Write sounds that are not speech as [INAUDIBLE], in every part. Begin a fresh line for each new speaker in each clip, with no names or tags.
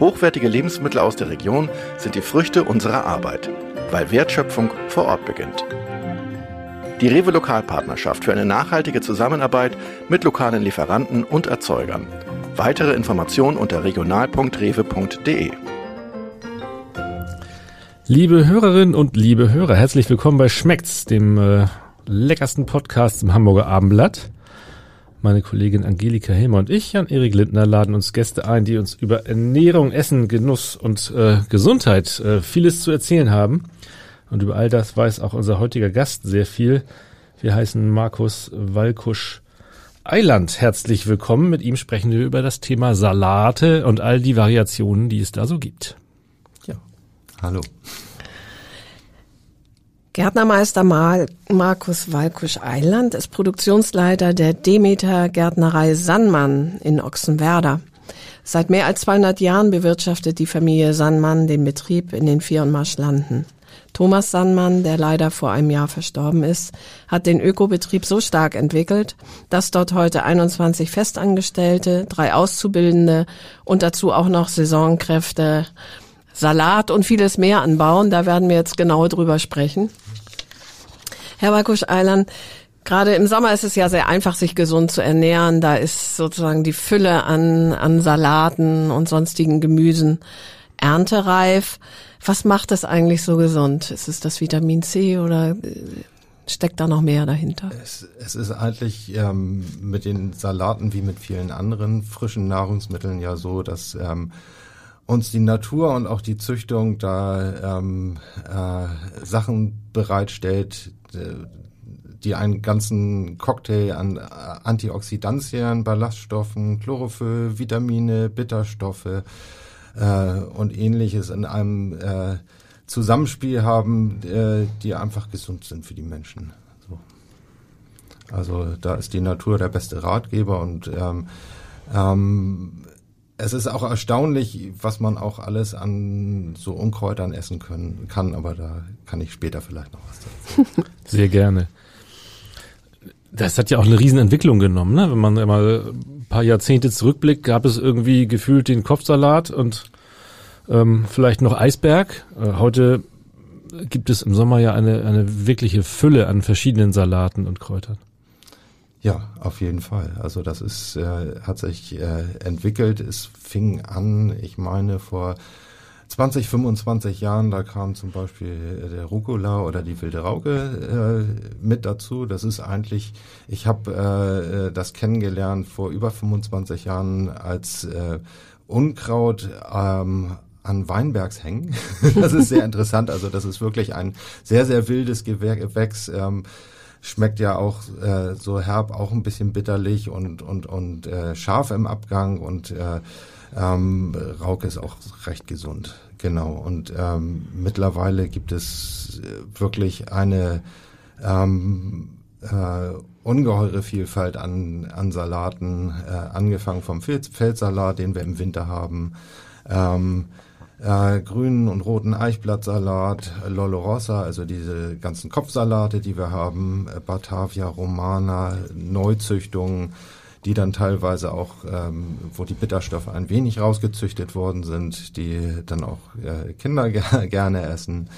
Hochwertige Lebensmittel aus der Region sind die Früchte unserer Arbeit, weil Wertschöpfung vor Ort beginnt. Die Rewe Lokalpartnerschaft für eine nachhaltige Zusammenarbeit mit lokalen Lieferanten und Erzeugern. Weitere Informationen unter regional.rewe.de.
Liebe Hörerinnen und liebe Hörer, herzlich willkommen bei Schmeckt's, dem äh, leckersten Podcast im Hamburger Abendblatt. Meine Kollegin Angelika Helmer und ich, Jan-Erik Lindner, laden uns Gäste ein, die uns über Ernährung, Essen, Genuss und äh, Gesundheit äh, vieles zu erzählen haben. Und über all das weiß auch unser heutiger Gast sehr viel. Wir heißen Markus Walkusch Eiland herzlich willkommen. Mit ihm sprechen wir über das Thema Salate und all die Variationen, die es da so gibt.
Ja, hallo.
Gärtnermeister Markus Walkusch Eiland ist Produktionsleiter der Demeter Gärtnerei Sannmann in Ochsenwerder. Seit mehr als 200 Jahren bewirtschaftet die Familie Sannmann den Betrieb in den Vier- und Marschlanden. Thomas Sannmann, der leider vor einem Jahr verstorben ist, hat den Ökobetrieb so stark entwickelt, dass dort heute 21 Festangestellte, drei Auszubildende und dazu auch noch Saisonkräfte Salat und vieles mehr anbauen. Da werden wir jetzt genau drüber sprechen. Herr Wakusch-Eiland, gerade im Sommer ist es ja sehr einfach, sich gesund zu ernähren. Da ist sozusagen die Fülle an, an Salaten und sonstigen Gemüsen erntereif. Was macht das eigentlich so gesund? Ist es das Vitamin C oder äh, steckt da noch mehr dahinter?
Es, es ist eigentlich ähm, mit den Salaten wie mit vielen anderen frischen Nahrungsmitteln ja so, dass ähm, uns die Natur und auch die Züchtung da ähm, äh, Sachen bereitstellt, äh, die einen ganzen Cocktail an Antioxidantien, Ballaststoffen, Chlorophyll, Vitamine, Bitterstoffe äh, und ähnliches in einem äh, Zusammenspiel haben, äh, die einfach gesund sind für die Menschen. So. Also da ist die Natur der beste Ratgeber und ähm, ähm, es ist auch erstaunlich, was man auch alles an so Unkräutern essen können, kann, aber da kann ich später vielleicht noch was
dazu. [LAUGHS] Sehr gerne. Das hat ja auch eine Riesenentwicklung genommen, ne? Wenn man mal ein paar Jahrzehnte zurückblickt, gab es irgendwie gefühlt den Kopfsalat und ähm, vielleicht noch Eisberg. Äh, heute gibt es im Sommer ja eine, eine wirkliche Fülle an verschiedenen Salaten und Kräutern.
Ja, auf jeden Fall. Also das ist, äh, hat sich äh, entwickelt. Es fing an, ich meine, vor 20, 25 Jahren, da kam zum Beispiel der Rucola oder die wilde Rauke äh, mit dazu. Das ist eigentlich, ich habe äh, das kennengelernt vor über 25 Jahren als äh, Unkraut ähm, an Weinbergs hängen. [LAUGHS] das ist sehr interessant. Also das ist wirklich ein sehr, sehr wildes Gewächs. Ähm, schmeckt ja auch äh, so herb, auch ein bisschen bitterlich und und und äh, scharf im Abgang und äh, ähm, Rauke ist auch recht gesund, genau. Und ähm, mittlerweile gibt es äh, wirklich eine ähm, äh, ungeheure Vielfalt an, an Salaten, äh, angefangen vom Feldsalat, den wir im Winter haben, ähm, äh, grünen und roten Eichblattsalat, Lollo Rossa, also diese ganzen Kopfsalate, die wir haben, äh, Batavia Romana, Neuzüchtungen, die dann teilweise auch, ähm, wo die Bitterstoffe ein wenig rausgezüchtet worden sind, die dann auch äh, Kinder [LAUGHS] gerne essen.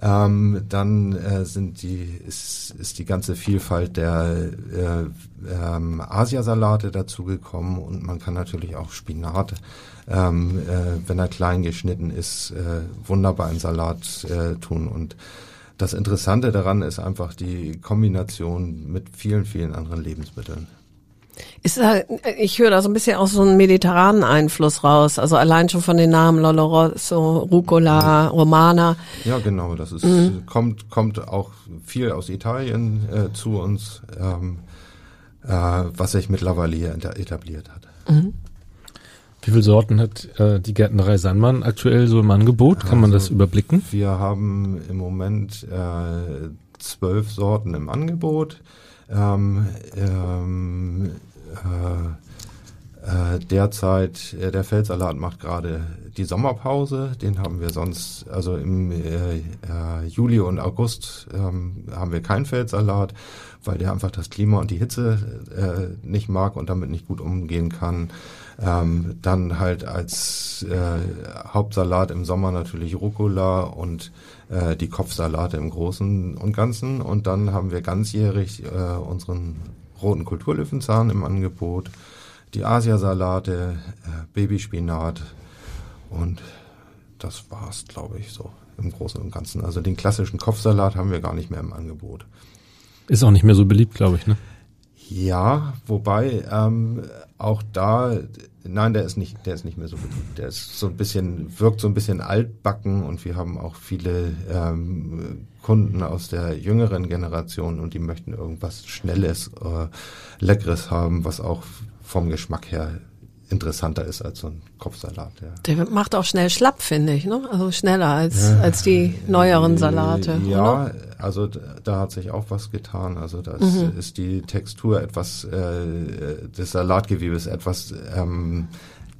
Ähm, dann äh, sind die, ist, ist die ganze Vielfalt der äh, ähm, Asiasalate dazugekommen und man kann natürlich auch Spinat, ähm, äh, wenn er klein geschnitten ist, äh, wunderbar in Salat äh, tun. Und das Interessante daran ist einfach die Kombination mit vielen, vielen anderen Lebensmitteln.
Ist da, ich höre da so ein bisschen auch so einen mediterranen Einfluss raus. Also allein schon von den Namen Lolo Rosso, Rucola, Romana.
Ja, genau. Das ist, mhm. kommt, kommt auch viel aus Italien äh, zu uns, ähm, äh, was sich mittlerweile hier etabliert hat. Mhm.
Wie viele Sorten hat äh, die Gärtnerei Sandmann aktuell so im Angebot? Kann man
Also,
das überblicken?
Wir haben im Moment äh, zwölf Sorten im Angebot. Ähm, ähm, äh, äh, derzeit, äh, der Feldsalat macht gerade die Sommerpause. Den haben wir sonst, also im äh, Juli und August ähm, haben wir keinen Feldsalat, weil der einfach das Klima und die Hitze nicht mag und damit nicht gut umgehen kann. Ähm, dann halt als Hauptsalat im Sommer natürlich Rucola und die Kopfsalate im Großen und Ganzen. Und dann haben wir ganzjährig äh, unseren roten Kulturlöwenzahn im Angebot, die Asiasalate, äh, Babyspinat und das war's, glaube ich, so im Großen und Ganzen. Also den klassischen Kopfsalat haben wir gar nicht mehr im Angebot.
Ist auch nicht mehr so beliebt, glaube ich, ne?
Ja, wobei ähm, auch da, nein, der ist nicht, der ist nicht mehr so beliebt. Der ist so ein bisschen, wirkt so ein bisschen altbacken und wir haben auch viele ähm, Kunden aus der jüngeren Generation und die möchten irgendwas Schnelles, äh, Leckeres haben, was auch vom Geschmack her interessanter ist als so ein Kopfsalat. Ja.
Der macht auch schnell schlapp, finde ich, ne? Also schneller als, als die neueren Salate.
Ja,
oder?
also da hat sich auch was getan. Also da ist,
Mhm.
ist die Textur etwas äh, des Salatgewebes etwas ähm,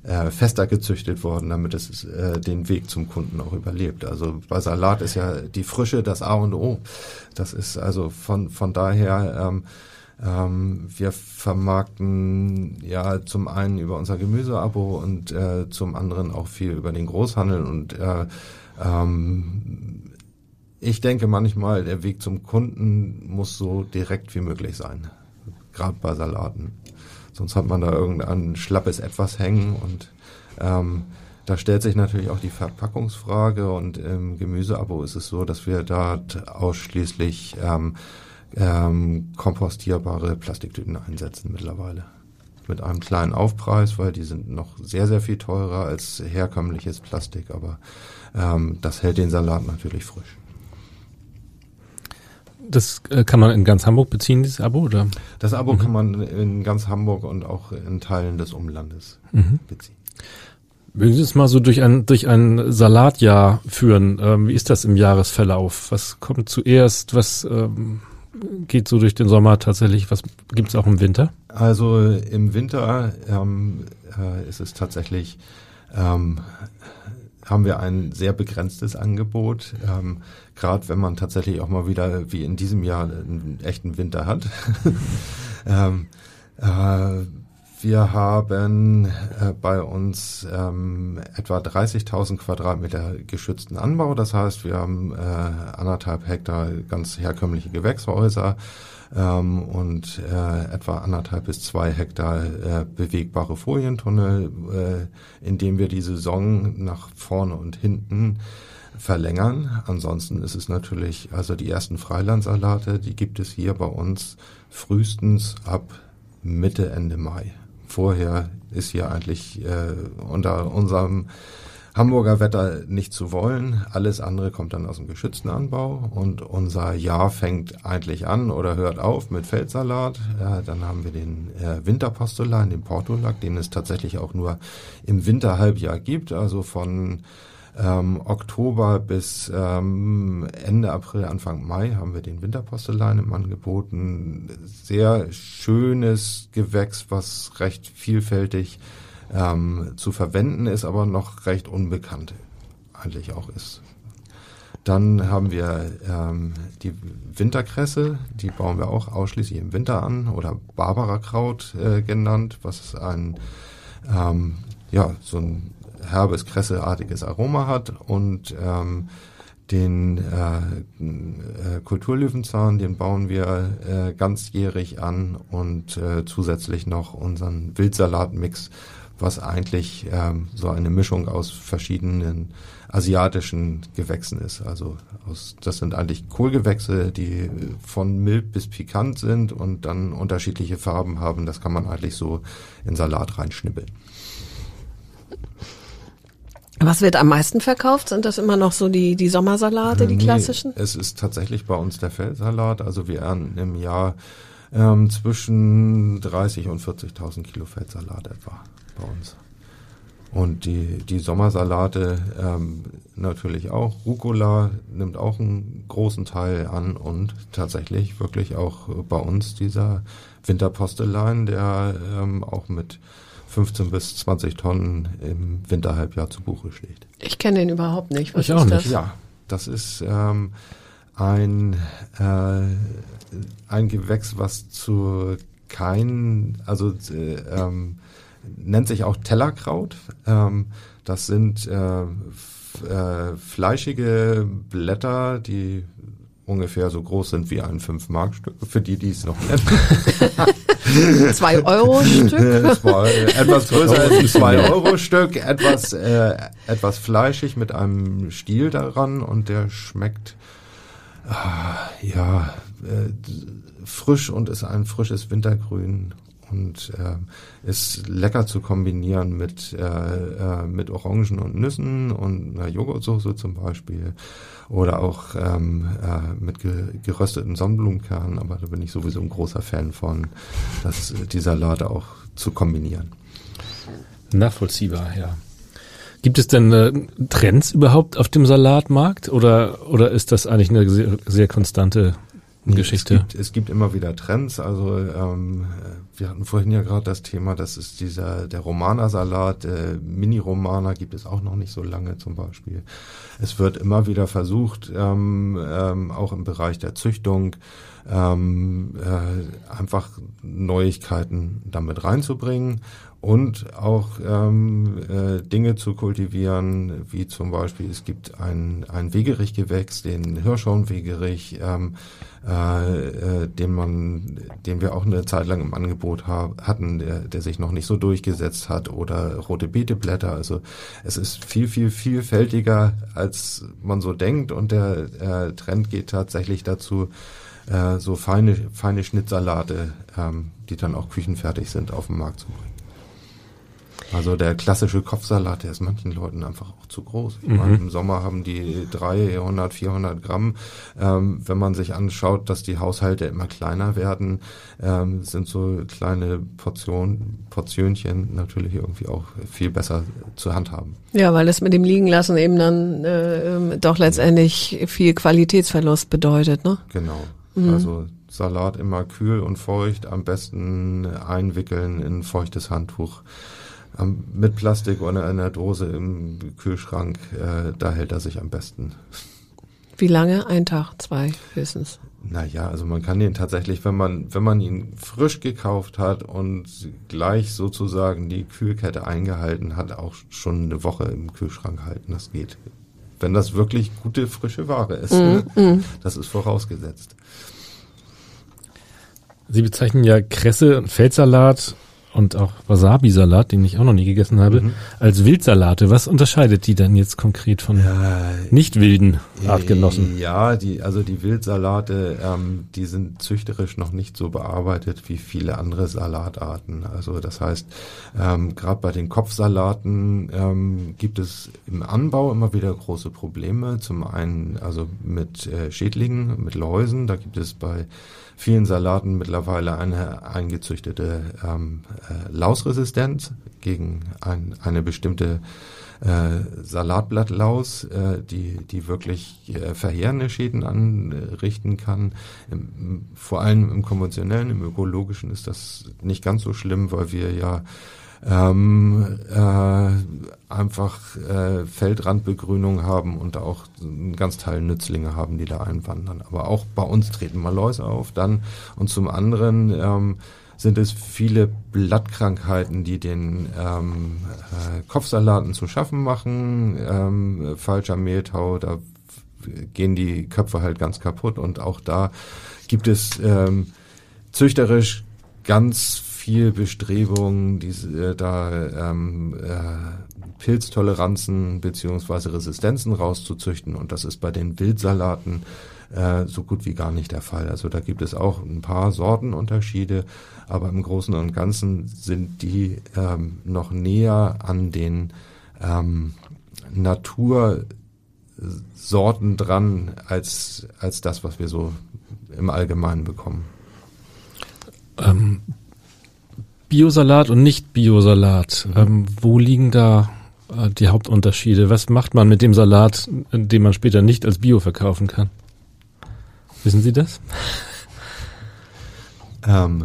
äh, fester gezüchtet worden, damit es äh, den Weg zum Kunden auch überlebt. Also bei Salat ist ja die Frische das A und O. Das ist also von von daher ähm, ähm, wir vermarkten ja zum einen über unser Gemüseabo und äh, zum anderen auch viel über den Großhandel und äh, ähm, ich denke manchmal, der Weg zum Kunden muss so direkt wie möglich sein. Gerade bei Salaten. Sonst hat man da irgendein schlappes Etwas hängen und ähm, da stellt sich natürlich auch die Verpackungsfrage und im Gemüseabo ist es so, dass wir dort ausschließlich ähm, ähm, kompostierbare Plastiktüten einsetzen mittlerweile. Mit einem kleinen Aufpreis, weil die sind noch sehr, sehr viel teurer als herkömmliches Plastik, aber ähm, das hält den Salat natürlich frisch.
Das äh, kann man in ganz Hamburg beziehen, dieses Abo, oder?
Das Abo kann man in ganz Hamburg und auch in Teilen des Umlandes beziehen.
Mögen Sie es mal so durch ein, durch ein Salatjahr führen? Ähm, wie ist das im Jahresverlauf? Was kommt zuerst? Was ähm, geht so durch den Sommer tatsächlich? Was gibt es auch im Winter?
Also im Winter ähm, äh, ist es tatsächlich, ähm, haben wir ein sehr begrenztes Angebot. Ähm, Gerade wenn man tatsächlich auch mal wieder, wie in diesem Jahr, einen echten Winter hat. [LAUGHS] ähm, äh, wir haben äh, bei uns ähm, etwa 30.000 Quadratmeter geschützten Anbau. Das heißt, wir haben äh, anderthalb Hektar ganz herkömmliche Gewächshäuser ähm, und äh, etwa anderthalb bis zwei Hektar äh, bewegbare Folientunnel, äh, in dem wir die Saison nach vorne und hinten verlängern. Ansonsten ist es natürlich, also die ersten Freilandsalate, die gibt es hier bei uns frühestens ab Mitte, Ende Mai. Vorher ist hier eigentlich äh, unter unserem Hamburger Wetter nicht zu wollen. Alles andere kommt dann aus dem geschützten Anbau und unser Jahr fängt eigentlich an oder hört auf mit Feldsalat. Ja, dann haben wir den äh, Winterpostulan, den Portulack, den es tatsächlich auch nur im Winterhalbjahr gibt, also von ähm, Oktober bis ähm, Ende April, Anfang Mai haben wir den Winterpostulan im Angebot. Ein sehr schönes Gewächs, was recht vielfältig ähm, zu verwenden ist, aber noch recht unbekannt eigentlich auch ist. Dann haben wir ähm, die Winterkresse, die bauen wir auch ausschließlich im Winter an oder Barbarakraut äh, genannt, was ein ähm, ja so ein herbes Kresseartiges Aroma hat und ähm, den äh, äh, Kulturlöwenzahn, den bauen wir äh, ganzjährig an und äh, zusätzlich noch unseren Wildsalatmix, was eigentlich ähm, so eine Mischung aus verschiedenen asiatischen Gewächsen ist. Also aus, das sind eigentlich Kohlgewächse, die von mild bis pikant sind und dann unterschiedliche Farben haben. Das kann man eigentlich so in Salat reinschnibbeln.
Was wird am meisten verkauft? Sind das immer noch so die, die Sommersalate, die
Nee,
klassischen?
es ist tatsächlich bei uns der Feldsalat. Also wir ernten im Jahr ähm, zwischen 30 und 40.000 Kilo Feldsalat etwa bei uns. Und die, die Sommersalate ähm, natürlich auch. Rucola nimmt auch einen großen Teil an und tatsächlich wirklich auch bei uns dieser Winterpostelein, der ähm, auch mit 15 bis 20 Tonnen im Winterhalbjahr zu Buche schlägt.
Ich kenne den überhaupt nicht.
Was ich auch nicht.
Das? Ja, das ist ähm, ein, äh, ein Gewächs, was zu kein, also äh, ähm, nennt sich auch Tellerkraut. Ähm, das sind äh, äh, fleischige Blätter, die ungefähr so groß sind wie ein 5-Mark-Stück, für die, die es noch
nennen. [LAUGHS] zwei Euro Stück? [LAUGHS]
etwas größer als ein 2 Euro Stück, etwas, äh, etwas fleischig mit einem Stiel daran und der schmeckt, äh, ja, äh, frisch und ist ein frisches Wintergrün und äh, ist lecker zu kombinieren mit äh, äh, mit Orangen und Nüssen und einer Joghurtsoße zum Beispiel oder auch ähm, äh, mit ge gerösteten Sonnenblumenkernen, aber da bin ich sowieso ein großer Fan von, dass äh, die Salate auch zu kombinieren.
Nachvollziehbar, ja. Gibt es denn äh, Trends überhaupt auf dem Salatmarkt oder oder ist das eigentlich eine sehr, sehr konstante Geschichte?
Es gibt, es gibt immer wieder Trends. Also ähm, wir hatten vorhin ja gerade das Thema, das ist dieser der Romanersalat, äh, Mini-Romaner gibt es auch noch nicht so lange zum Beispiel. Es wird immer wieder versucht, ähm, ähm, auch im Bereich der Züchtung ähm, äh, einfach Neuigkeiten damit reinzubringen und auch ähm, äh, Dinge zu kultivieren, wie zum Beispiel es gibt ein, ein Wegerichgewächs, den Hirschhornwegerich, ähm, äh, äh, den man, den wir auch eine Zeit lang im Angebot ha hatten, der, der sich noch nicht so durchgesetzt hat, oder rote Beeteblätter. Also es ist viel, viel vielfältiger, als man so denkt, und der äh, Trend geht tatsächlich dazu, äh, so feine, feine Schnittsalate, ähm, die dann auch küchenfertig sind, auf den Markt zu bringen. Also der klassische Kopfsalat, der ist manchen Leuten einfach auch zu groß. Ich mhm. meine, im Sommer haben die 300, 400 Gramm. Ähm, wenn man sich anschaut, dass die Haushalte immer kleiner werden, ähm, sind so kleine Portionen, Portionchen natürlich irgendwie auch viel besser zu handhaben.
Ja, weil das mit dem Liegenlassen eben dann äh, ähm, doch letztendlich viel Qualitätsverlust bedeutet, ne?
Genau. Mhm. Also Salat immer kühl und feucht, am besten einwickeln in ein feuchtes Handtuch mit Plastik oder einer Dose im Kühlschrank, äh, da hält er sich am besten.
Wie lange? Ein Tag, zwei höchstens.
Naja, also man kann den tatsächlich, wenn man, wenn man ihn frisch gekauft hat und gleich sozusagen die Kühlkette eingehalten hat, auch schon eine Woche im Kühlschrank halten. Das geht. Wenn das wirklich gute, frische Ware ist. Mm, mm. Das ist vorausgesetzt.
Sie bezeichnen ja Kresse und Feldsalat und auch Wasabi-Salat, den ich auch noch nie gegessen habe, mhm. als Wildsalate. Was unterscheidet die denn jetzt konkret von ja, nicht wilden Artgenossen?
Ja, die, also die Wildsalate, ähm, die sind züchterisch noch nicht so bearbeitet wie viele andere Salatarten. Also das heißt, ähm, gerade bei den Kopfsalaten ähm, gibt es im Anbau immer wieder große Probleme. Zum einen also mit äh, Schädlingen, mit Läusen. Da gibt es bei vielen Salaten mittlerweile eine eingezüchtete ähm, äh, Lausresistenz gegen ein, eine bestimmte äh, Salatblattlaus, äh, die, die wirklich äh, verheerende Schäden anrichten kann. Im, vor allem im konventionellen, im ökologischen ist das nicht ganz so schlimm, weil wir ja ähm, äh, einfach äh, Feldrandbegrünung haben und auch einen ganz Teil Nützlinge haben, die da einwandern. Aber auch bei uns treten mal Läuse auf dann. Und zum anderen ähm, sind es viele Blattkrankheiten, die den ähm, äh, Kopfsalaten zu schaffen machen. Ähm, falscher Mehltau, da gehen die Köpfe halt ganz kaputt. Und auch da gibt es ähm, züchterisch ganz viel Bestrebung, diese, äh, da ähm, äh, Pilztoleranzen beziehungsweise Resistenzen rauszuzüchten. Und das ist bei den Wildsalaten äh, so gut wie gar nicht der Fall. Also da gibt es auch ein paar Sortenunterschiede, aber im Großen und Ganzen sind die ähm, noch näher an den ähm, Natursorten dran als, als das, was wir so im Allgemeinen bekommen.
Ähm, Biosalat und nicht Biosalat. Mhm. Ähm, wo liegen da äh, die Hauptunterschiede? Was macht man mit dem Salat, den man später nicht als Bio verkaufen kann? Wissen Sie das?
Ähm,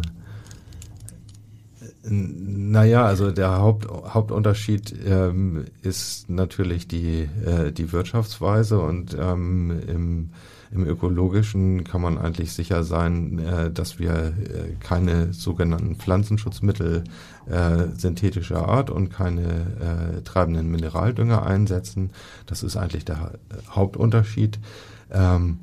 naja, also der Haupt, Hauptunterschied ähm, ist natürlich die, äh, die Wirtschaftsweise und ähm, im, im ökologischen kann man eigentlich sicher sein, äh, dass wir äh, keine sogenannten Pflanzenschutzmittel äh, synthetischer Art und keine äh, treibenden Mineraldünger einsetzen. Das ist eigentlich der Hauptunterschied. Ähm,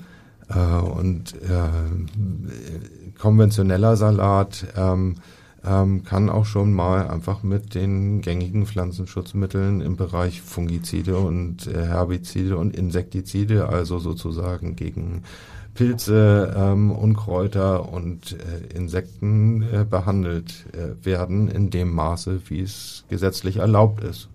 äh, und äh, konventioneller Salat ähm, kann auch schon mal einfach mit den gängigen Pflanzenschutzmitteln im Bereich Fungizide und äh, Herbizide und Insektizide, also sozusagen gegen Pilze, ähm, Unkräuter und äh, Insekten äh, behandelt äh, werden in dem Maße, wie es gesetzlich erlaubt ist.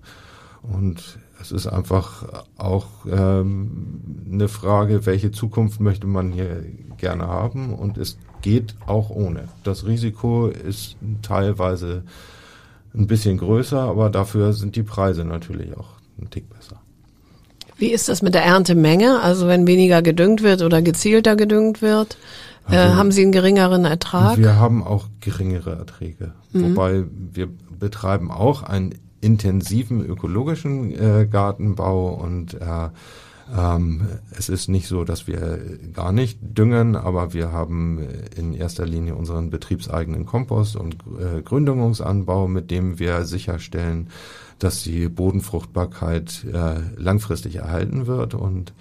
Und es ist einfach auch ähm, eine Frage, welche Zukunft möchte man hier gerne haben und es geht auch ohne. Das Risiko ist teilweise ein bisschen größer, aber dafür sind die Preise natürlich auch ein Tick besser.
Wie ist das mit der Erntemenge? Also wenn weniger gedüngt wird oder gezielter gedüngt wird, äh, also, äh, haben Sie einen geringeren Ertrag?
Wir haben auch geringere Erträge, mhm. wobei wir betreiben auch einen intensiven ökologischen äh, Gartenbau und äh, es ist nicht so, dass wir gar nicht düngen, aber wir haben in erster Linie unseren betriebseigenen Kompost und äh, Gründungsanbau, mit dem wir sicherstellen, dass die Bodenfruchtbarkeit äh, langfristig erhalten wird und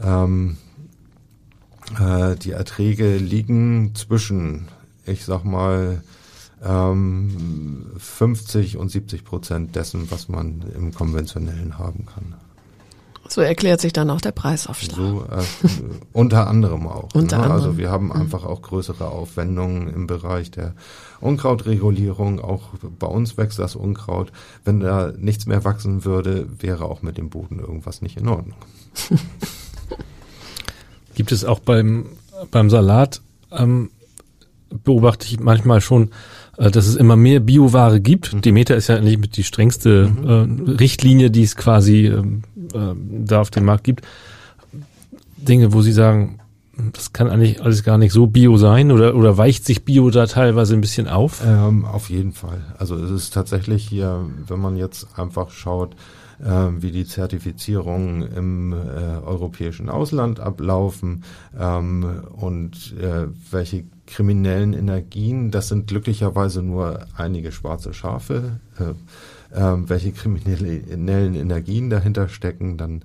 ähm, äh, die Erträge liegen zwischen, ich sag mal, ähm, 50 und 70 Prozent dessen, was man im konventionellen haben kann.
So erklärt sich dann auch der Preisaufschlag. So,
äh, unter anderem auch. unter ne? anderem. Also wir haben mhm. einfach auch größere Aufwendungen im Bereich der Unkrautregulierung. Auch bei uns wächst das Unkraut. Wenn da nichts mehr wachsen würde, wäre auch mit dem Boden irgendwas nicht in Ordnung. [LAUGHS]
Gibt es auch beim, beim Salat, ähm, beobachte ich manchmal schon, dass es immer mehr Bioware gibt. Mhm. Demeter ist ja eigentlich mit die strengste mhm. äh, Richtlinie, die es quasi ähm, äh, da auf dem Markt gibt. Dinge, wo Sie sagen, das kann eigentlich alles gar nicht so bio sein oder, oder weicht sich Bio da teilweise ein bisschen auf?
Ähm, auf jeden Fall. Also es ist tatsächlich hier, wenn man jetzt einfach schaut, äh, wie die Zertifizierungen im äh, europäischen Ausland ablaufen ähm, und äh, welche kriminellen Energien, das sind glücklicherweise nur einige schwarze Schafe, äh, äh, welche kriminellen Energien dahinter stecken, dann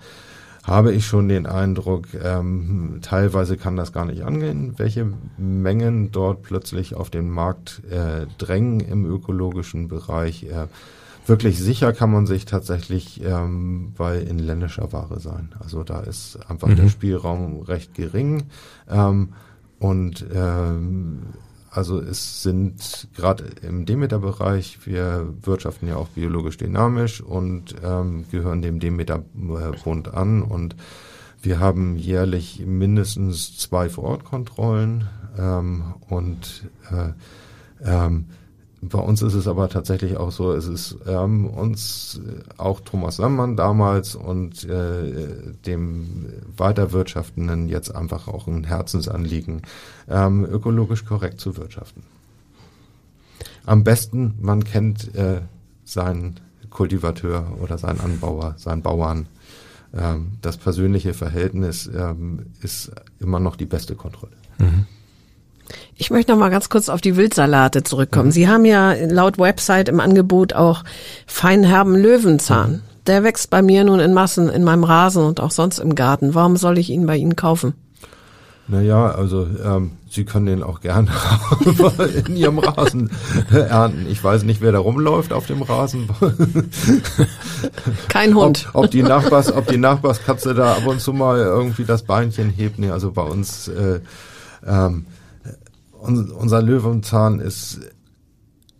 habe ich schon den Eindruck, ähm, teilweise kann das gar nicht angehen, welche Mengen dort plötzlich auf den Markt äh, drängen im ökologischen Bereich. Äh, wirklich sicher kann man sich tatsächlich ähm, bei inländischer Ware sein. Also da ist einfach mhm. der Spielraum recht gering. Ähm, und ähm, also es sind gerade im Demeter-Bereich, wir wirtschaften ja auch biologisch dynamisch und ähm, gehören dem Demeter-Bund an. Und wir haben jährlich mindestens zwei Vorortkontrollen ähm, und äh, ähm, bei uns ist es aber tatsächlich auch so, es ist ähm, uns äh, auch Thomas Sammann damals und äh, dem Weiterwirtschaftenden jetzt einfach auch ein Herzensanliegen, ähm, ökologisch korrekt zu wirtschaften. Am besten, man kennt äh, seinen Kultivateur oder seinen Anbauer, seinen Bauern. Ähm, das persönliche Verhältnis ähm, ist immer noch die beste Kontrolle. Mhm.
Ich möchte noch mal ganz kurz auf die Wildsalate zurückkommen. Mhm. Sie haben ja laut Website im Angebot auch feinherben Löwenzahn. Mhm. Der wächst bei mir nun in Massen in meinem Rasen und auch sonst im Garten. Warum soll ich ihn bei Ihnen kaufen?
Naja, also ähm, Sie können den auch gerne [LAUGHS] in Ihrem Rasen ernten. Ich weiß nicht, wer da rumläuft auf dem Rasen.
Kein Hund.
Ob, ob, die Nachbars, ob die Nachbarskatze da ab und zu mal irgendwie das Beinchen hebt. Nee, also bei uns äh, ähm, unser Löwenzahn ist,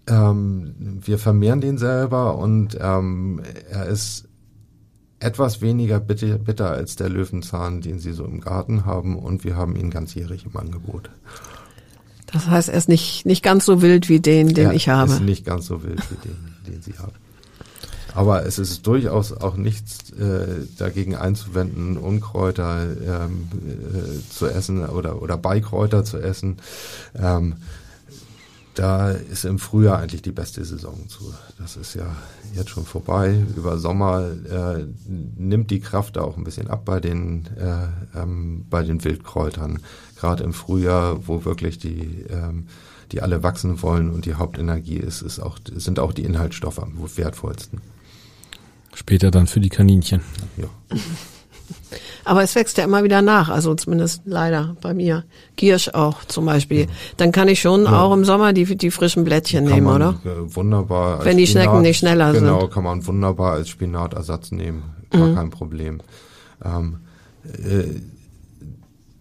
ähm, wir vermehren den selber und ähm, er ist etwas weniger bitter, bitter als der Löwenzahn, den Sie so im Garten haben und wir haben ihn ganzjährig im Angebot.
Das heißt, er ist nicht, nicht ganz so wild wie den, den
er
ich habe.
Er ist nicht ganz so wild wie den, den Sie haben. Aber es ist durchaus auch nichts äh, dagegen einzuwenden, Unkräuter ähm, äh, zu essen oder, oder Beikräuter zu essen. Ähm, da ist im Frühjahr eigentlich die beste Saison zu. Das ist ja jetzt schon vorbei. Über Sommer äh, nimmt die Kraft auch ein bisschen ab bei den, äh, ähm, bei den Wildkräutern. Gerade im Frühjahr, wo wirklich die, ähm, die alle wachsen wollen und die Hauptenergie ist, ist auch, sind auch die Inhaltsstoffe am wertvollsten.
Später dann für die Kaninchen.
Ja. [LAUGHS]
Aber es wächst ja immer wieder nach, also zumindest leider bei mir. Giersch auch zum Beispiel. Dann kann ich schon
Ja.
auch im Sommer die, die frischen Blättchen
Kann
nehmen,
man,
oder?
äh, Wunderbar. als
Wenn die Schnecken nicht schneller
genau,
sind.
kann man wunderbar als Spinatersatz nehmen. Gar
Mhm.
kein Problem. Ähm, äh,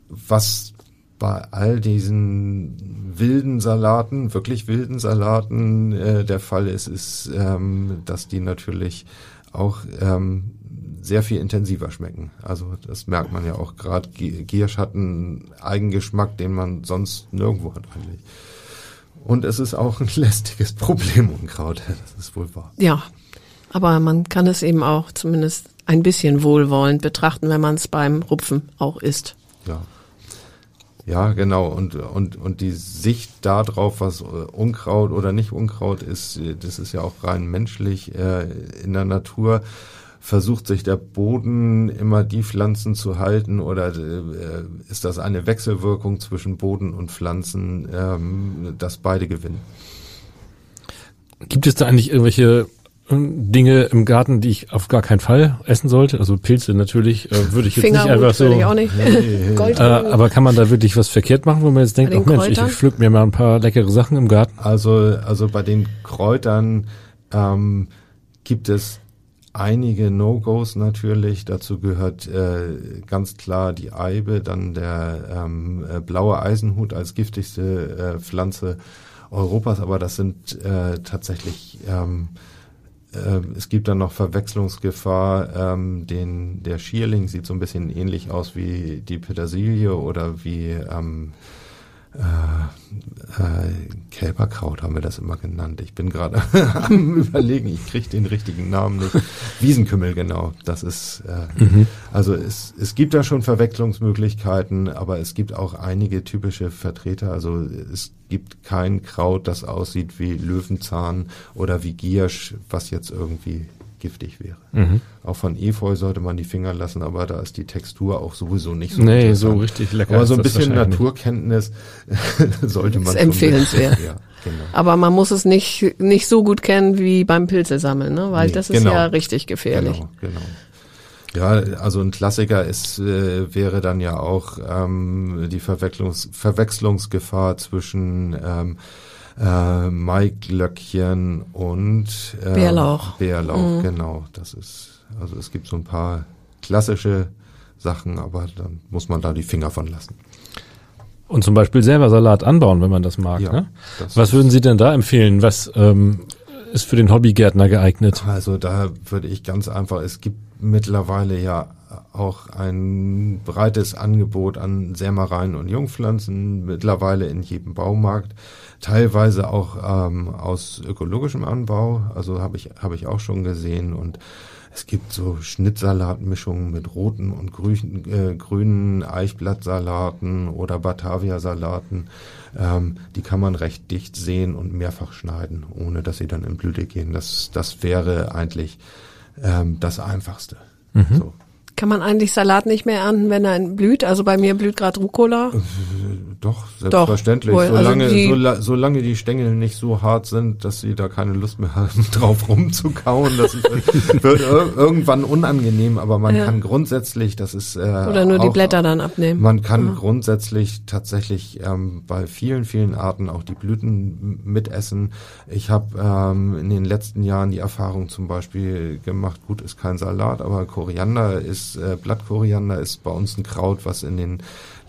was bei all diesen wilden Salaten, wirklich wilden Salaten äh, der Fall ist, ist, ähm, dass die natürlich auch ähm, sehr viel intensiver schmecken. Also das merkt man ja auch gerade. Giersch hat einen Eigengeschmack, den man sonst nirgendwo hat eigentlich. Und es ist auch ein [LAUGHS] lästiges Problem, Unkraut. [LAUGHS] Das ist wohl wahr.
Ja. Aber man kann es eben auch zumindest ein bisschen wohlwollend betrachten, wenn man es beim Rupfen auch isst.
Ja. Ja, genau. Und, und, und die Sicht darauf, was äh, Unkraut oder nicht Unkraut ist, äh, das ist ja auch rein menschlich. Äh, In der Natur versucht sich der Boden immer die Pflanzen zu halten oder ist das eine Wechselwirkung zwischen Boden und Pflanzen, ähm, dass beide gewinnen?
Gibt es da eigentlich irgendwelche Dinge im Garten, die ich auf gar keinen Fall essen sollte? Also Pilze natürlich äh, würde ich jetzt nicht
Fingerhut
einfach so.
ich auch nicht.
Äh,
Gold.
aber kann man da wirklich was verkehrt machen, wo man jetzt denkt, oh Mensch, ich
Kräutern?
pflück mir mal ein paar leckere Sachen im Garten?
Also, also bei den Kräutern ähm, gibt es einige No-Gos natürlich. Dazu gehört äh, ganz klar die Eibe, dann der ähm, äh, blaue Eisenhut als giftigste äh, Pflanze Europas. Aber das sind äh, tatsächlich ähm, äh, es gibt dann noch Verwechslungsgefahr. Ähm, den, der Schierling sieht so ein bisschen ähnlich aus wie die Petersilie oder wie ähm, äh, äh, Kälberkraut haben wir das immer genannt. Ich bin gerade [LAUGHS] am überlegen, ich kriege den richtigen Namen nicht. Wiesenkümmel, genau. Das ist äh, also es, es gibt da schon Verwechslungsmöglichkeiten, aber es gibt auch einige typische Vertreter. Also es gibt kein Kraut, das aussieht wie Löwenzahn oder wie Giersch, was jetzt irgendwie giftig wäre.
Mhm.
Auch von Efeu sollte man die Finger lassen, aber da ist die Textur auch sowieso nicht so
Nee, so richtig lecker.
Aber so ein bisschen. Naturkenntnis [LAUGHS] sollte man
Ist empfehlenswert. [LAUGHS]
Ja, genau.
Aber man muss es nicht, nicht so gut kennen wie beim Pilzesammeln, ne? weil
Nee,
das ist
genau.
ja richtig gefährlich.
Genau, genau. Ja, also ein Klassiker ist, äh, wäre dann ja auch ähm, die Verwechslungs Verwechslungsgefahr zwischen ähm, äh, Maiglöckchen und ähm,
Bärlauch.
Bärlauch, genau. Das ist, also es gibt so ein paar klassische Sachen, aber dann muss man da die Finger von lassen.
Und zum Beispiel selber Salat anbauen, wenn man das mag.
Ja,
ne?
das
Was würden Sie denn da empfehlen? Was ähm, ist für den Hobbygärtner geeignet?
Also da würde ich ganz einfach, es gibt mittlerweile ja auch ein breites Angebot an Sämereien und Jungpflanzen, mittlerweile in jedem Baumarkt, teilweise auch ähm, aus ökologischem Anbau, also habe ich, habe ich auch schon gesehen und es gibt so Schnittsalatmischungen mit roten und grünen, äh, grünen Eichblattsalaten oder Batavia-Salaten. Ähm, die kann man recht dicht sehen und mehrfach schneiden, ohne dass sie dann in Blüte gehen. Das, das wäre eigentlich ähm, das Einfachste. So.
Kann man eigentlich Salat nicht mehr ernten, wenn er blüht? Also bei mir blüht gerade Rucola.
Doch, selbstverständlich.
wohl. Also
solange,
die-
sola- solange die Stängel nicht so hart sind, dass sie da keine Lust mehr haben, [LAUGHS] drauf rumzukauen, das wird, wird ir irgendwann unangenehm, aber man
Ja.
kann grundsätzlich, das ist äh,
Oder nur die
auch-
Blätter dann abnehmen.
Man kann grundsätzlich tatsächlich ähm, bei vielen, vielen Arten auch die Blüten mitessen. Ich habe ähm, in den letzten Jahren die Erfahrung zum Beispiel gemacht, gut, ist kein Salat, aber Koriander ist, äh, Blattkoriander ist bei uns ein Kraut, was in den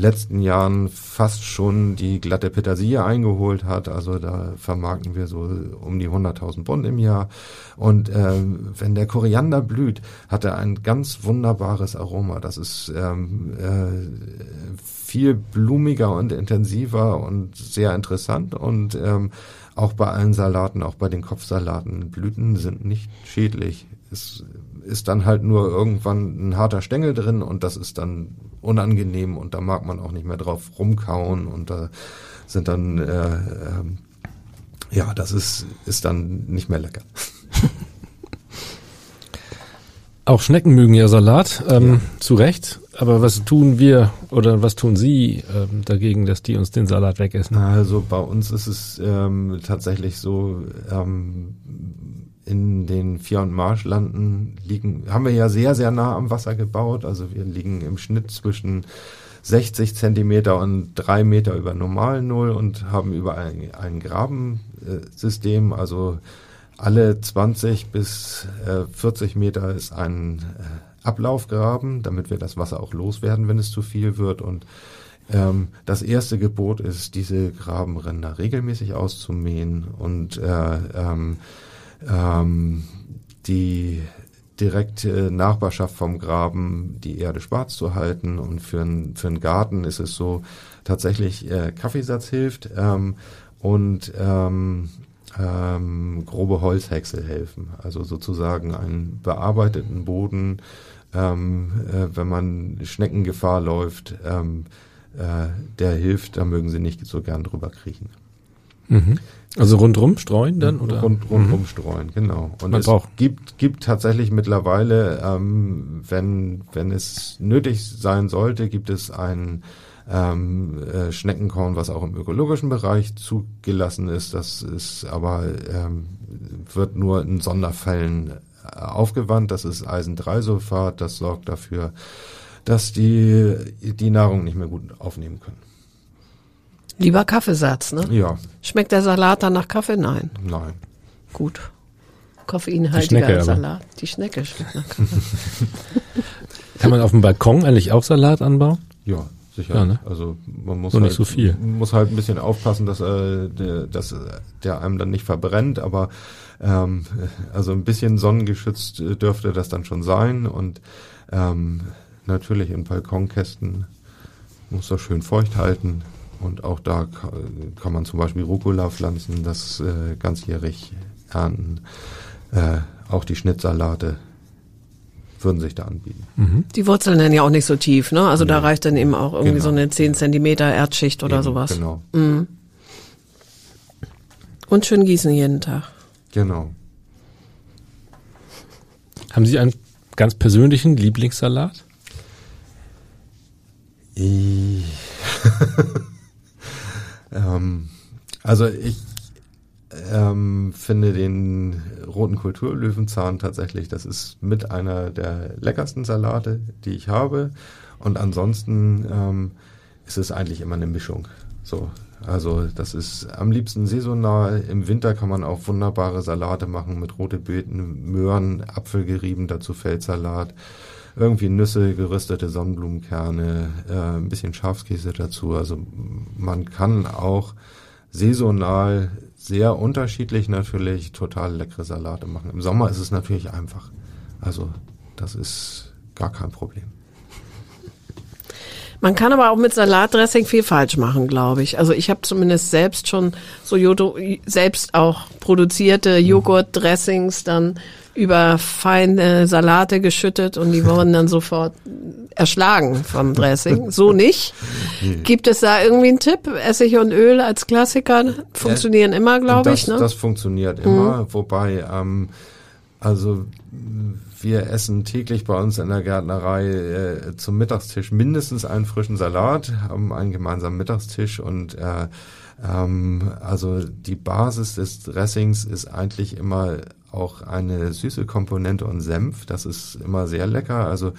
letzten Jahren fast schon die glatte Petersilie eingeholt hat. Also da vermarkten wir so um die 100.000 Bund im Jahr. Und ähm, wenn der Koriander blüht, hat er ein ganz wunderbares Aroma. Das ist ähm, äh, viel blumiger und intensiver und sehr interessant und ähm, auch bei allen Salaten, auch bei den Kopfsalaten, Blüten sind nicht schädlich. Es ist dann halt nur irgendwann ein harter Stängel drin und das ist dann unangenehm und da mag man auch nicht mehr drauf rumkauen und da sind dann äh, äh, ja, das ist ist dann nicht mehr lecker. [LAUGHS]
Auch Schnecken mögen ja Salat, ähm, ja. zu Recht. Aber was tun wir oder was tun Sie ähm, dagegen, dass die uns den Salat wegessen?
Also bei uns ist es ähm, tatsächlich so, ähm, in den Vier- und Marschlanden liegen, haben wir ja sehr, sehr nah am Wasser gebaut. Also wir liegen im Schnitt zwischen 60 Zentimeter und drei Meter über Normalnull und haben über ein, ein Grabensystem, also alle 20 bis äh, 40 Meter ist ein äh, Ablaufgraben, damit wir das Wasser auch loswerden, wenn es zu viel wird. Und ähm, das erste Gebot ist, diese Grabenränder regelmäßig auszumähen und äh, ähm, ähm, die direkte Nachbarschaft vom Graben die Erde schwarz zu halten. Und für, ein, für einen Garten ist es so, tatsächlich äh, Kaffeesatz hilft ähm, und ähm, ähm, grobe Holzhäcksel helfen. Also sozusagen einen bearbeiteten Boden, ähm, äh, wenn man Schneckengefahr läuft, ähm, äh, der hilft, da mögen sie nicht so gern drüber kriechen.
Mhm. Also rundrum streuen dann oder?
Rund, rundrum mhm. streuen, genau. Und Man es braucht. gibt gibt tatsächlich mittlerweile, ähm, wenn wenn es nötig sein sollte, gibt es einen ähm, äh, Schneckenkorn, was auch im ökologischen Bereich zugelassen ist. Das ist aber ähm, wird nur in Sonderfällen äh, aufgewandt. Das ist Eisen-3-Sulfat. Das sorgt dafür, dass die die Nahrung nicht mehr gut aufnehmen können.
Lieber Kaffeesatz, ne?
Ja.
Schmeckt der Salat dann nach Kaffee? Nein.
Nein.
Gut. Koffeinhaltiger Salat. Die Schnecke schmeckt nach Kaffee. [LAUGHS]
Kann man auf dem Balkon eigentlich auch Salat anbauen?
Ja, sicher. Ja, ne? Also man muss
Nur
halt,
nicht so viel.
muss halt ein bisschen aufpassen, dass, äh, der, dass der einem dann nicht verbrennt, aber ähm, [LAUGHS] also ein bisschen sonnengeschützt äh, dürfte das dann schon sein und ähm, natürlich in Balkonkästen muss das schön feucht halten und auch da kann man zum Beispiel Rucola pflanzen, das äh, ganzjährig ernten. Äh, auch die Schnittsalate würden sich da anbieten.
Mhm. Die Wurzeln dann ja auch nicht so tief, ne? Also nee. da reicht dann eben auch irgendwie genau. so eine 10 Zentimeter Erdschicht oder eben, sowas.
Genau.
Mhm. Und schön gießen jeden Tag.
Genau.
Haben Sie einen ganz persönlichen Lieblingssalat? [LAUGHS]
ähm, also ich ähm, finde den roten Kulturlöwenzahn tatsächlich, das ist mit einer der leckersten Salate, die ich habe. Und ansonsten ähm, ist es eigentlich immer eine Mischung. So, also das ist am liebsten saisonal. Im Winter kann man auch wunderbare Salate machen mit rote Beeten, Möhren, Apfelgerieben, dazu Feldsalat, irgendwie Nüsse, geröstete Sonnenblumenkerne, äh, ein bisschen Schafskäse dazu. Also man kann auch saisonal sehr unterschiedlich natürlich total leckere Salate machen. Im Sommer ist es natürlich einfach. Also das ist gar kein Problem.
Man kann aber auch mit Salatdressing viel falsch machen, glaube ich. Also ich habe zumindest selbst schon so Jodo, selbst auch produzierte Joghurtdressings dann über feine Salate geschüttet und die wurden dann sofort erschlagen vom Dressing. [LAUGHS] So nicht. Gibt es da irgendwie einen Tipp? Essig und Öl als Klassiker funktionieren immer, glaube ich.
Ne? Das funktioniert immer, mhm. wobei ähm, also wir essen täglich bei uns in der Gärtnerei äh, zum Mittagstisch mindestens einen frischen Salat, haben einen gemeinsamen Mittagstisch und äh, ähm, also die Basis des Dressings ist eigentlich immer auch eine süße Komponente und Senf. Das ist immer sehr lecker. Also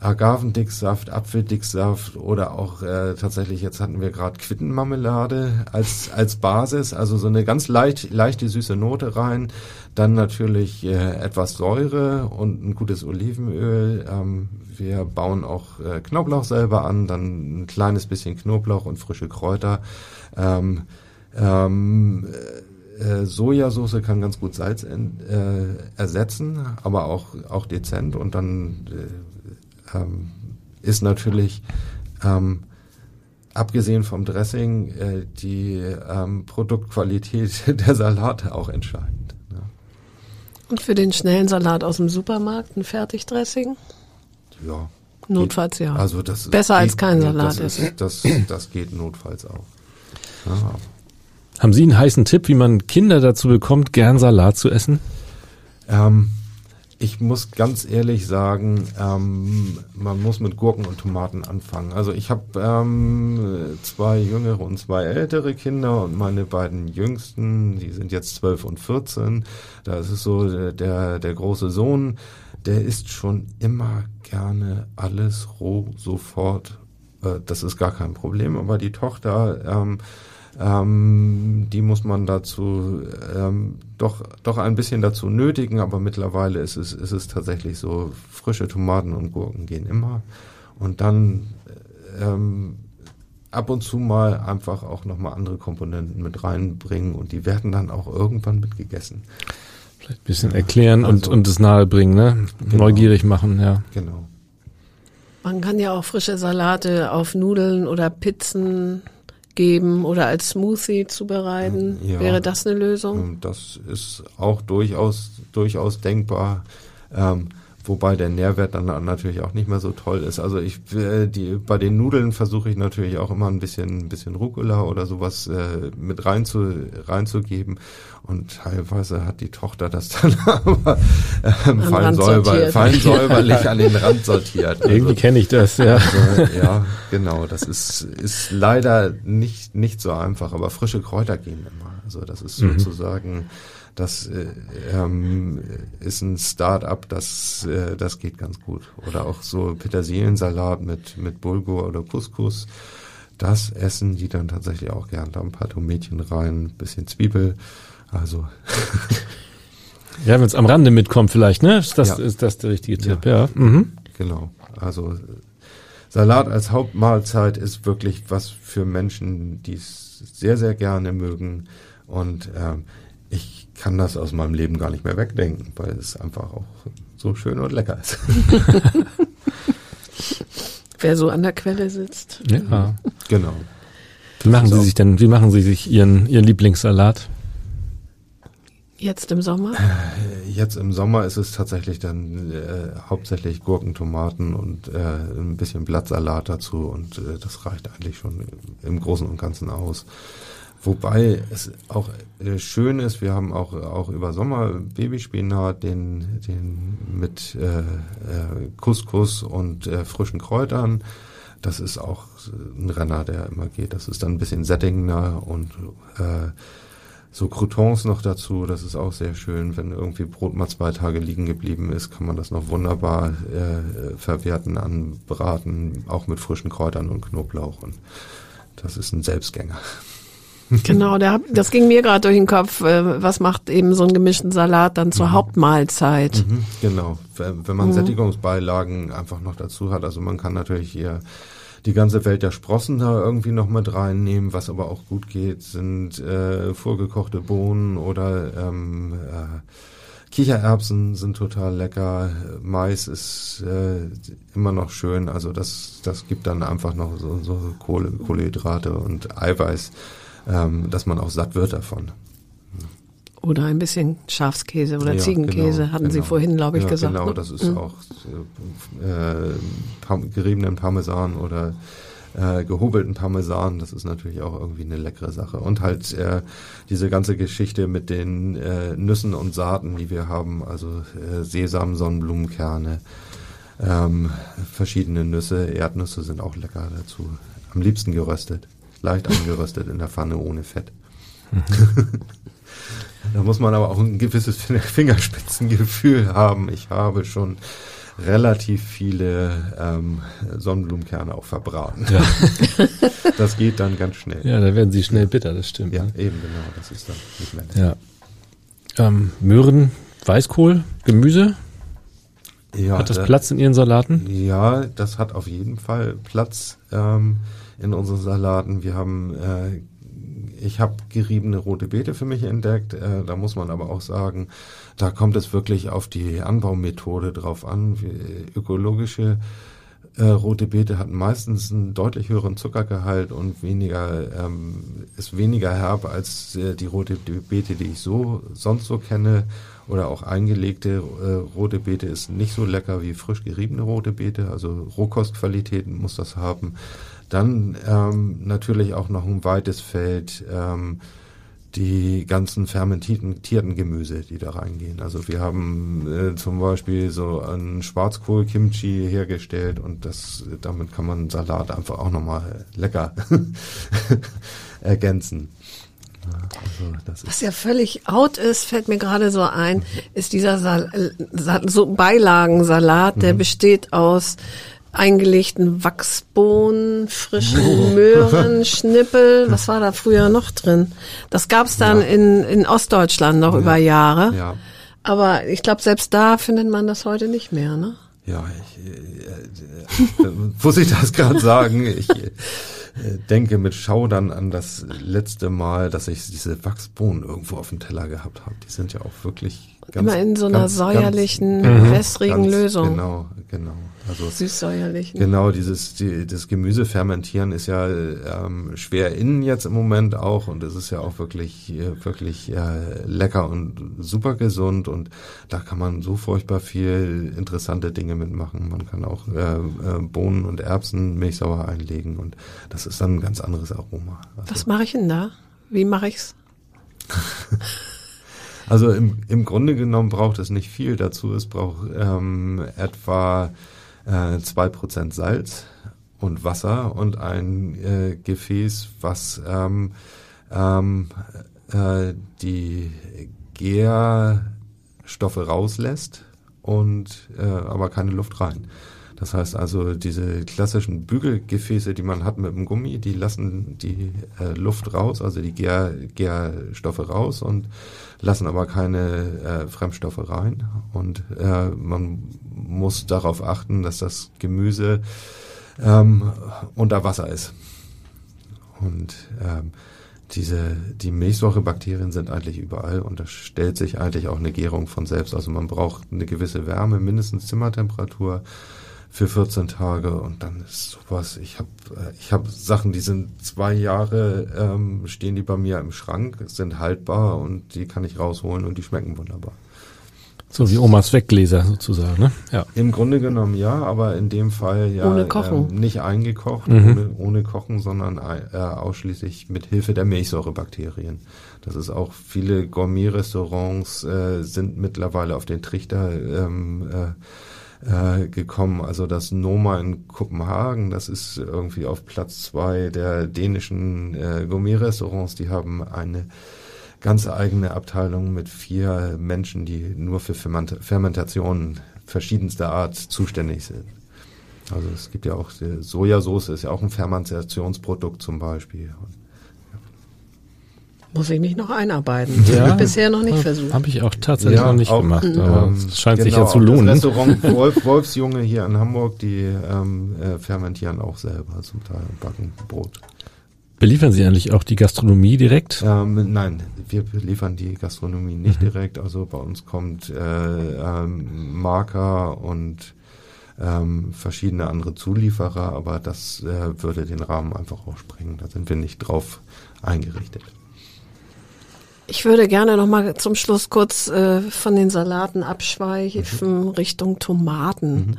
Agavendicksaft, Apfeldicksaft oder auch äh, tatsächlich, jetzt hatten wir gerade Quittenmarmelade als, als Basis, also so eine ganz leicht, leichte süße Note rein. Dann natürlich äh, etwas Säure und ein gutes Olivenöl. Ähm, wir bauen auch äh, Knoblauch selber an, dann ein kleines bisschen Knoblauch und frische Kräuter. Ähm, ähm, äh, Sojasauce kann ganz gut Salz in, äh, ersetzen, aber auch, auch dezent und dann äh, ähm, ist natürlich ähm, abgesehen vom Dressing äh, die ähm, Produktqualität [LAUGHS] der Salate auch entscheidend. Ja.
Und für den schnellen Salat aus dem Supermarkt ein Fertigdressing?
Ja.
Notfalls ja.
Also das
Besser
geht,
als kein Salat
das,
essen.
ist, das, das geht notfalls auch. Ja.
Haben Sie einen heißen Tipp, wie man Kinder dazu bekommt, gern Salat zu essen?
Ähm, ich muss ganz ehrlich sagen, ähm, man muss mit Gurken und Tomaten anfangen. Also ich habe ähm, zwei jüngere und zwei ältere Kinder und meine beiden jüngsten, die sind jetzt zwölf und vierzehn. Da ist es so, der, der große Sohn, der isst schon immer gerne alles roh sofort. Äh, das ist gar kein Problem. Aber die Tochter, ähm, ähm, die muss man dazu ähm, doch doch ein bisschen dazu nötigen, aber mittlerweile ist es ist es tatsächlich so frische Tomaten und Gurken gehen immer und dann ähm, ab und zu mal einfach auch noch mal andere Komponenten mit reinbringen und die werden dann auch irgendwann mitgegessen.
Vielleicht ein bisschen erklären
Also-
und und es nahebringen, ne?
Genau.
Neugierig machen, ja.
Genau.
Man kann ja auch frische Salate auf Nudeln oder Pizzen geben oder als Smoothie zubereiten.
Ja.
Wäre das eine Lösung?
Und das ist auch durchaus, durchaus denkbar. Ähm, wobei der Nährwert dann natürlich auch nicht mehr so toll ist. Also ich, äh, die, bei den Nudeln versuche ich natürlich auch immer ein bisschen, ein bisschen Rucola oder sowas äh, mit rein zu, reinzugeben. Und teilweise hat die Tochter das dann [LAUGHS] aber ähm,
Am
fein, säuber, fein [LAUGHS] säuberlich an den Rand sortiert. Also-
Irgendwie kenne ich das, ja.
also, ja, genau. Das ist, ist leider nicht, nicht so einfach, aber frische Kräuter gehen immer. Also das ist
Mhm.
Das äh, ähm, ist ein Start-up, das, äh, das geht ganz gut. Oder auch so Petersiliensalat mit, mit Bulgur oder Couscous. Das essen die dann tatsächlich auch gern. Da ein paar Tomätchen rein, bisschen Zwiebel. Also
Ja, wenn es am Rande mitkommt vielleicht, ne? Ist das,
Ja.
ist das der richtige Tipp, ja. Mhm.
Genau. Also Salat als Hauptmahlzeit ist wirklich was für Menschen, die es sehr, sehr gerne mögen. Und ähm, ich kann das aus meinem Leben gar nicht mehr wegdenken, weil es einfach auch so schön und lecker ist. [LAUGHS]
Wer so an der Quelle sitzt.
Ja.
genau.
Wie machen Sie sich denn, wie machen Sie sich Ihren, Ihren Lieblingssalat?
Jetzt im Sommer?
Jetzt im Sommer ist es tatsächlich dann äh, hauptsächlich Gurken, Tomaten und äh, ein bisschen Blattsalat dazu und äh, das reicht eigentlich schon im Großen und Ganzen aus. Wobei es auch äh, schön ist, wir haben auch, auch über Sommer Babyspinat, den, den mit äh, äh, Couscous und äh, frischen Kräutern. Das ist auch ein Renner, der immer geht. Das ist dann ein bisschen sättigender und äh, so Croutons noch dazu, das ist auch sehr schön. Wenn irgendwie Brot mal zwei Tage liegen geblieben ist, kann man das noch wunderbar äh, verwerten an Braten, auch mit frischen Kräutern und Knoblauch. Und das ist ein Selbstgänger.
Genau, der, das ging mir gerade durch den Kopf. Äh, Was macht eben so einen gemischten Salat dann zur Hauptmahlzeit?
Mhm, genau. Wenn, man Sättigungsbeilagen einfach noch dazu hat, also man kann natürlich hier die ganze Welt der Sprossen da irgendwie noch mit reinnehmen, was aber auch gut geht, sind äh, vorgekochte Bohnen oder ähm, äh, Kichererbsen sind total lecker, Mais ist äh, immer noch schön, also das, das gibt dann einfach noch so, so Kohle, Kohlehydrate und Eiweiß, ähm, dass man auch satt wird davon.
Oder ein bisschen Schafskäse oder
Ja,
Ziegenkäse,
genau,
hatten Sie
genau.
vorhin, glaube ich,
ja,
gesagt.
Genau,
ne?
das ist
Mhm.
auch äh, geriebenen Parmesan oder äh, gehobelten Parmesan, das ist natürlich auch irgendwie eine leckere Sache. Und halt äh, diese ganze Geschichte mit den äh, Nüssen und Saaten, die wir haben, also äh, Sesam, Sonnenblumenkerne, ähm, verschiedene Nüsse, Erdnüsse sind auch lecker dazu. Am liebsten geröstet, leicht angeröstet in der Pfanne ohne Fett. [LAUGHS] Da muss man aber auch ein gewisses Fingerspitzengefühl haben. Ich habe schon relativ viele ähm, Sonnenblumenkerne auch verbraten.
Ja. [LAUGHS]
Das geht dann ganz schnell.
ja, da werden Sie schnell bitter, das stimmt.
Ja,
ne?
eben genau. Das ist dann nicht mehr. nett.
Ja. Ähm, Möhren, Weißkohl, Gemüse,
Ja,
hat das
da-
Platz in Ihren Salaten?
Ja, das hat auf jeden Fall Platz ähm, in unseren Salaten. Wir haben, äh, ich habe geriebene rote Beete für mich entdeckt. Äh, da muss man aber auch sagen, da kommt es wirklich auf die Anbaumethode drauf an. Ökologische äh, rote Beete hat meistens einen deutlich höheren Zuckergehalt und weniger ähm, ist weniger herb als äh, die rote Beete, die ich so sonst so kenne. Oder auch eingelegte äh, rote Beete ist nicht so lecker wie frisch geriebene rote Beete. Also Rohkostqualitäten muss das haben. Dann ähm, natürlich auch noch ein weites Feld. Ähm, die ganzen fermentierten Gemüse, die da reingehen. Also wir haben äh, zum Beispiel so ein Schwarzkohl-Kimchi hergestellt und das, damit kann man Salat einfach auch nochmal lecker [LAUGHS] ergänzen.
Also Was ja völlig out ist, fällt mir gerade so ein, [LAUGHS] ist dieser Sal Sal so Beilagensalat, der mhm. besteht aus eingelegten Wachsbohnen, frischen Möhren, [LAUGHS] Schnippel. Was war da früher noch drin? Das gab's dann ja. in, in Ostdeutschland noch ja. über Jahre. Ja. Aber ich glaube, selbst da findet man das heute nicht mehr, ne?
Ja, ich, äh, äh, [LAUGHS] muss ich das gerade sagen? Ich äh, denke mit Schaudern an das letzte Mal, dass ich diese Wachsbohnen irgendwo auf dem Teller gehabt habe. Die sind ja auch wirklich
ganz, immer in so einer ganz, säuerlichen, ganz, wässrigen Lösung.
Genau, genau.
Also süßsäuerlich.
Ne? Genau, dieses die, das Gemüse fermentieren ist ja ähm, schwer innen jetzt im Moment auch und es ist ja auch wirklich wirklich äh, lecker und super gesund und da kann man so furchtbar viel interessante Dinge mitmachen. Man kann auch äh, äh, Bohnen und Erbsen Milchsauer einlegen und das ist dann ein ganz anderes Aroma.
Also, Was mache ich denn da? Wie mache ich's? [LAUGHS]
Also im, im Grunde genommen braucht es nicht viel dazu. Es braucht ähm, etwa äh, zwei Prozent Salz und Wasser und ein äh, Gefäß, was ähm, ähm, äh, die Gärstoffe rauslässt und äh, aber keine Luft rein. Das heißt also, diese klassischen Bügelgefäße, die man hat mit dem Gummi, die lassen die äh, Luft raus, also die Gär, Gärstoffe raus und lassen aber keine äh, Fremdstoffe rein. Und äh, man muss darauf achten, dass das Gemüse ähm, unter Wasser ist. Und ähm, diese, die Milchsäurebakterien sind eigentlich überall und da stellt sich eigentlich auch eine Gärung von selbst. Also man braucht eine gewisse Wärme, mindestens Zimmertemperatur für 14 Tage und dann ist sowas. Ich habe äh, ich hab Sachen, die sind zwei Jahre, ähm, stehen die bei mir im Schrank, sind haltbar und die kann ich rausholen und die schmecken wunderbar.
So wie Omas Weggläser sozusagen, ne?
Ja. Im Grunde genommen ja, aber in dem Fall ja
ohne Kochen.
Ähm, nicht eingekocht, mhm. ohne, ohne Kochen, sondern äh, ausschließlich mit Hilfe der Milchsäurebakterien. Das ist auch viele Gourmet-Restaurants äh, sind mittlerweile auf den Trichter ähm, äh, äh, gekommen. Also das Noma in Kopenhagen, das ist irgendwie auf Platz zwei der dänischen äh, Gourmet-Restaurants. Die haben eine ganz eigene Abteilung mit vier Menschen, die nur für Ferment Fermentationen verschiedenster Art zuständig sind. Also es gibt ja auch Sojasauce ist ja auch ein Fermentationsprodukt zum Beispiel.
Muss ich mich noch einarbeiten. Ja, habe ich bisher noch nicht versucht.
Habe ich auch tatsächlich ja, noch nicht auch, gemacht. Aber ähm, es scheint genau, sich ja zu lohnen.
Das Restaurant [LAUGHS] Wolf, Wolfsjunge hier in Hamburg, die ähm, äh, fermentieren auch selber zum Teil und backen Brot.
Beliefern Sie eigentlich auch die Gastronomie direkt?
Ähm, nein, wir beliefern die Gastronomie nicht mhm. direkt. Also bei uns kommt äh, ähm, Marker und ähm, verschiedene andere Zulieferer, aber das äh, würde den Rahmen einfach auch sprengen. Da sind wir nicht drauf eingerichtet.
Ich würde gerne noch mal zum Schluss kurz äh, von den Salaten abschweifen mhm. Richtung Tomaten. Mhm.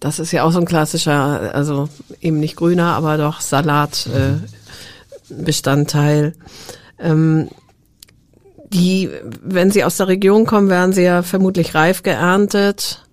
Das ist ja auch so ein klassischer, also eben nicht grüner, aber doch Salatbestandteil. Äh, ähm, die, wenn sie aus der Region kommen, werden sie ja vermutlich reif geerntet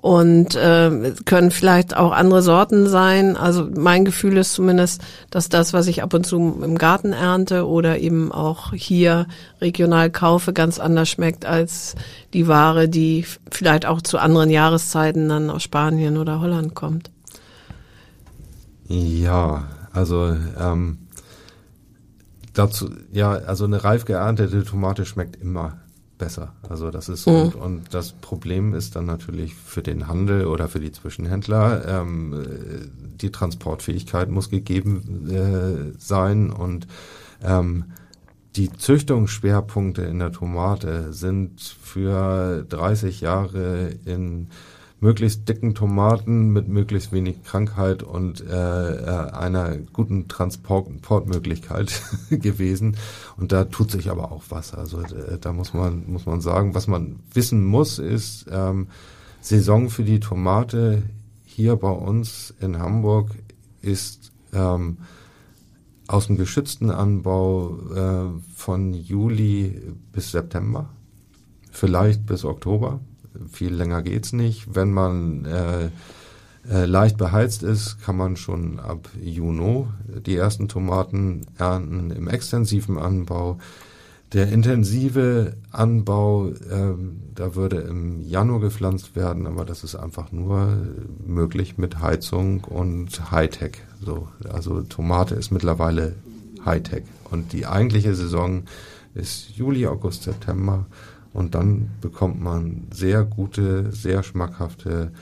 und äh, können vielleicht auch andere Sorten sein. Also mein Gefühl ist zumindest, dass das, was ich ab und zu im Garten ernte oder eben auch hier regional kaufe, ganz anders schmeckt als die Ware, die vielleicht auch zu anderen Jahreszeiten dann aus Spanien oder Holland kommt.
Ja, also ähm, dazu, ja, also eine reif geerntete Tomate schmeckt immer besser. Also das ist mhm. und, und, das Problem ist dann natürlich für den Handel oder für die Zwischenhändler ähm, die Transportfähigkeit muss gegeben äh, sein und ähm, die Züchtungsschwerpunkte in der Tomate sind für 30 Jahre in möglichst dicken Tomaten mit möglichst wenig Krankheit und äh, äh, einer guten Transportmöglichkeit [LAUGHS] gewesen. Und da tut sich aber auch was. Also äh, da muss man muss man sagen, was man wissen muss, ist ähm, Saison für die Tomate hier bei uns in Hamburg ist ähm, aus dem geschützten Anbau äh, von Juli bis September, vielleicht bis Oktober viel länger geht's nicht. Wenn man äh, äh, leicht beheizt ist, kann man schon ab Juni die ersten Tomaten ernten im extensiven Anbau. Der intensive Anbau, ähm, da würde im Januar gepflanzt werden, aber das ist einfach nur möglich mit Heizung und Hightech. So, also Tomate ist mittlerweile Hightech und die eigentliche Saison ist Juli, August, September und dann bekommt man sehr gute, sehr schmackhafte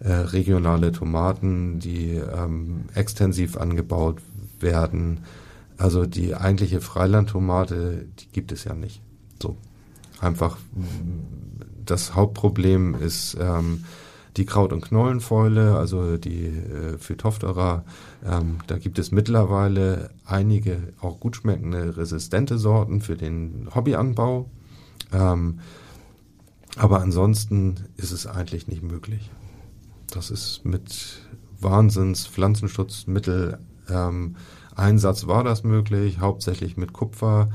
äh, regionale Tomaten, die ähm, extensiv angebaut werden. Also die eigentliche Freilandtomate, die gibt es ja nicht. So einfach das Hauptproblem ist ähm, die Kraut- und Knollenfäule, also die äh, Phytophthora. Ähm, da gibt es mittlerweile einige auch gut schmeckende resistente Sorten für den Hobbyanbau. Ähm, aber ansonsten ist es eigentlich nicht möglich. Das ist mit Wahnsinns Pflanzenschutzmittel ähm, Einsatz war das möglich, hauptsächlich mit Kupfer.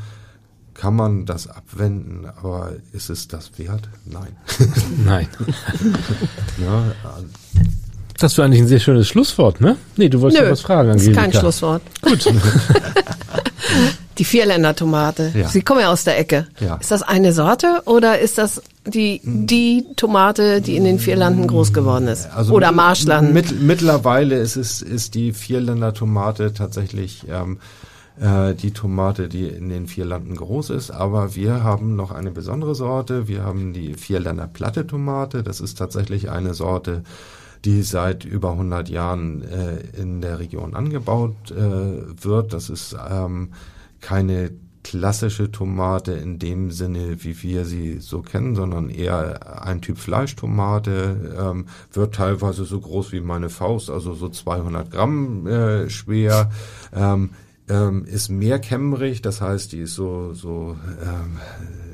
Kann man das abwenden, aber ist es das wert? Nein. [LAUGHS]
Nein. [LAUGHS]
ja,
Das war eigentlich ein sehr schönes Schlusswort, ne? Nee, du wolltest
Nö,
noch was fragen,
ist
Angelika.
kein Schlusswort.
Gut. [LAUGHS]
Die Vierländer-Tomate.
Ja.
Sie kommen ja aus der Ecke.
Ja.
Ist das eine Sorte oder ist das die, die Tomate, die in den Vierlanden groß geworden ist?
Also
oder
mit-
Marschland?
Mit, mittlerweile ist es ist die Vierländer Tomate tatsächlich ähm, äh, die Tomate, die in den Vierlanden groß ist. Aber wir haben noch eine besondere Sorte. Wir haben die Vierländer Platte Tomate. Das ist tatsächlich eine Sorte, die seit über 100 Jahren äh, in der Region angebaut äh, wird. Das ist ähm, keine klassische Tomate in dem Sinne, wie wir sie so kennen, sondern eher ein Typ Fleischtomate, ähm, wird teilweise so groß wie meine Faust, also so 200 Gramm äh, schwer, ähm, ähm, ist mehr kämmerig, das heißt, die ist so, so ähm,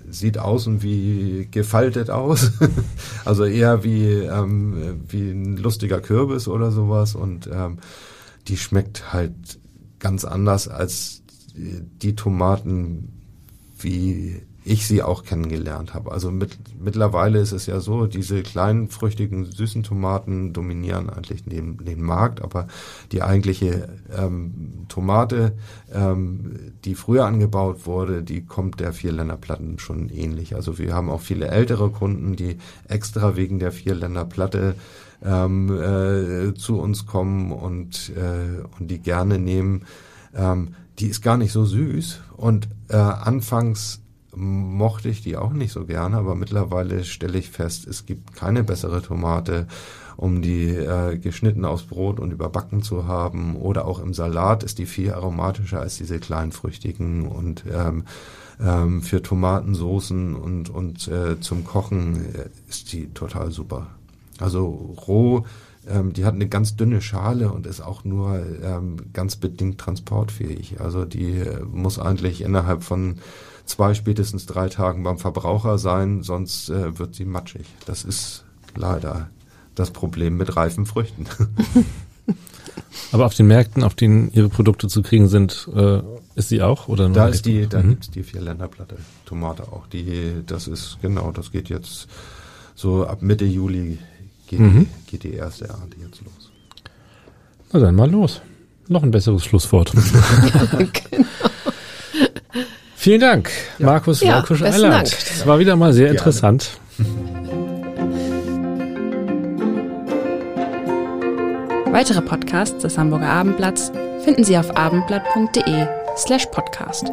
sieht außen wie gefaltet aus, [LAUGHS] also eher wie, ähm, wie ein lustiger Kürbis oder sowas und ähm, die schmeckt halt ganz anders als die Tomaten, wie ich sie auch kennengelernt habe. Also mit, mittlerweile ist es ja so, diese kleinen, früchtigen, süßen Tomaten dominieren eigentlich den, den Markt, aber die eigentliche ähm, Tomate, ähm, die früher angebaut wurde, die kommt der Vierländerplatten schon ähnlich. Also wir haben auch viele ältere Kunden, die extra wegen der Vierländerplatte ähm, äh, zu uns kommen und, äh, und die gerne nehmen. Ähm, die ist gar nicht so süß und äh, anfangs mochte ich die auch nicht so gerne, aber mittlerweile stelle ich fest, es gibt keine bessere Tomate, um die äh, geschnitten aufs Brot und überbacken zu haben. Oder auch im Salat ist die viel aromatischer als diese kleinen früchtigen und ähm, ähm, für Tomatensoßen und, und äh, zum Kochen äh, ist die total super. Also roh, ähm, die hat eine ganz dünne Schale und ist auch nur ähm, ganz bedingt transportfähig. Also die äh, muss eigentlich innerhalb von zwei, spätestens drei Tagen beim Verbraucher sein, sonst äh, wird sie matschig. Das ist leider das Problem mit reifen Früchten. [LAUGHS]
Aber auf den Märkten, auf denen ihre Produkte zu kriegen sind, äh, ist sie auch oder nur
da ist die, da
Mhm.
gibt's die Vierländerplatte Tomate auch. Die, das ist genau, das geht jetzt so ab Mitte Juli geht,
Mhm.
die, geht die erste Ernte jetzt los.
Na dann mal los. Noch ein besseres Schlusswort. [LAUGHS] Vielen Dank, Markus
Ja, besten
Eilert.
Dank.
Das war wieder mal sehr
Gerne.
interessant. [LAUGHS]
Weitere Podcasts des Hamburger Abendblatts finden Sie auf abendblatt.de slash podcast.